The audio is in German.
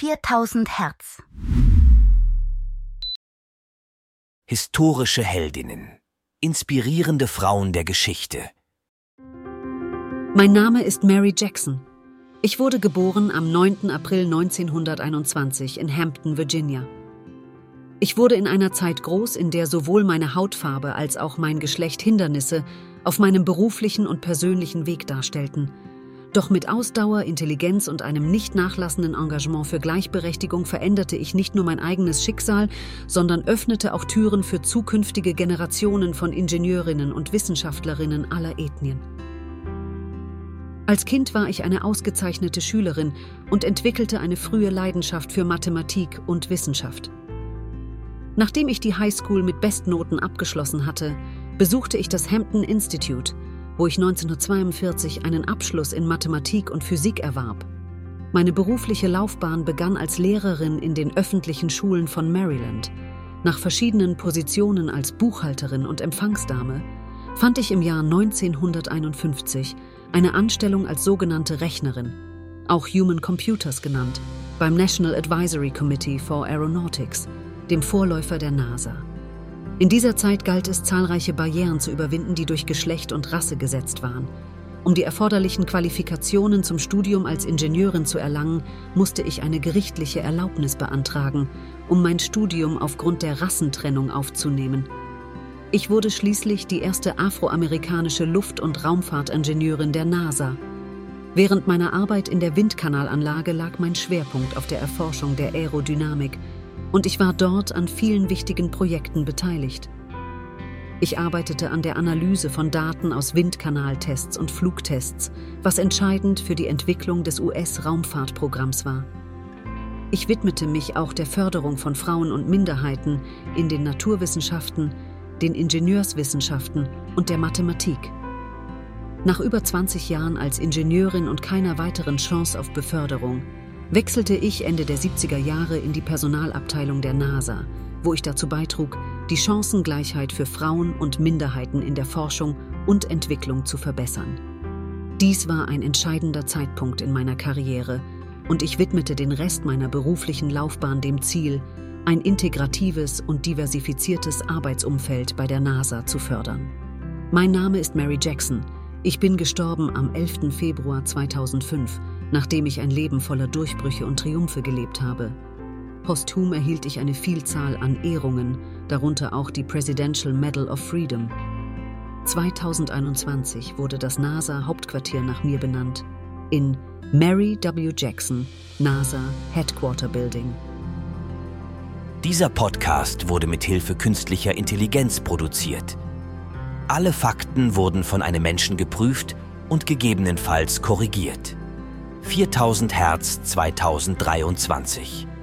4000 Hertz. Historische Heldinnen. Inspirierende Frauen der Geschichte. Mein Name ist Mary Jackson. Ich wurde geboren am 9. April 1921 in Hampton, Virginia. Ich wurde in einer Zeit groß, in der sowohl meine Hautfarbe als auch mein Geschlecht Hindernisse auf meinem beruflichen und persönlichen Weg darstellten. Doch mit Ausdauer, Intelligenz und einem nicht nachlassenden Engagement für Gleichberechtigung veränderte ich nicht nur mein eigenes Schicksal, sondern öffnete auch Türen für zukünftige Generationen von Ingenieurinnen und Wissenschaftlerinnen aller Ethnien. Als Kind war ich eine ausgezeichnete Schülerin und entwickelte eine frühe Leidenschaft für Mathematik und Wissenschaft. Nachdem ich die Highschool mit Bestnoten abgeschlossen hatte, besuchte ich das Hampton Institute, wo ich 1942 einen Abschluss in Mathematik und Physik erwarb. Meine berufliche Laufbahn begann als Lehrerin in den öffentlichen Schulen von Maryland. Nach verschiedenen Positionen als Buchhalterin und Empfangsdame fand ich im Jahr 1951 eine Anstellung als sogenannte Rechnerin, auch Human Computers genannt, beim National Advisory Committee for Aeronautics – dem Vorläufer der NASA. In dieser Zeit galt es, zahlreiche Barrieren zu überwinden, die durch Geschlecht und Rasse gesetzt waren. Um die erforderlichen Qualifikationen zum Studium als Ingenieurin zu erlangen, musste ich eine gerichtliche Erlaubnis beantragen, um mein Studium aufgrund der Rassentrennung aufzunehmen. Ich wurde schließlich die erste afroamerikanische Luft- und Raumfahrtingenieurin der NASA. Während meiner Arbeit in der Windkanalanlage lag mein Schwerpunkt auf der Erforschung der Aerodynamik – und ich war dort an vielen wichtigen Projekten beteiligt. Ich arbeitete an der Analyse von Daten aus Windkanaltests und Flugtests, was entscheidend für die Entwicklung des US-Raumfahrtprogramms war. Ich widmete mich auch der Förderung von Frauen und Minderheiten in den Naturwissenschaften, den Ingenieurswissenschaften und der Mathematik. Nach über 20 Jahren als Ingenieurin und keiner weiteren Chance auf Beförderung wechselte ich Ende der 70er Jahre in die Personalabteilung der NASA, wo ich dazu beitrug, die Chancengleichheit für Frauen und Minderheiten in der Forschung und Entwicklung zu verbessern. Dies war ein entscheidender Zeitpunkt in meiner Karriere und ich widmete den Rest meiner beruflichen Laufbahn dem Ziel, ein integratives und diversifiziertes Arbeitsumfeld bei der NASA zu fördern. Mein Name ist Mary Jackson. Ich bin gestorben am 11. Februar 2005 nachdem ich ein Leben voller Durchbrüche und Triumphe gelebt habe. Posthum erhielt ich eine Vielzahl an Ehrungen, darunter auch die Presidential Medal of Freedom. 2021 wurde das NASA-Hauptquartier nach mir benannt, in Mary W. Jackson, NASA Headquarter Building. Dieser Podcast wurde mit Hilfe künstlicher Intelligenz produziert. Alle Fakten wurden von einem Menschen geprüft und gegebenenfalls korrigiert. 4000 Hertz 2023.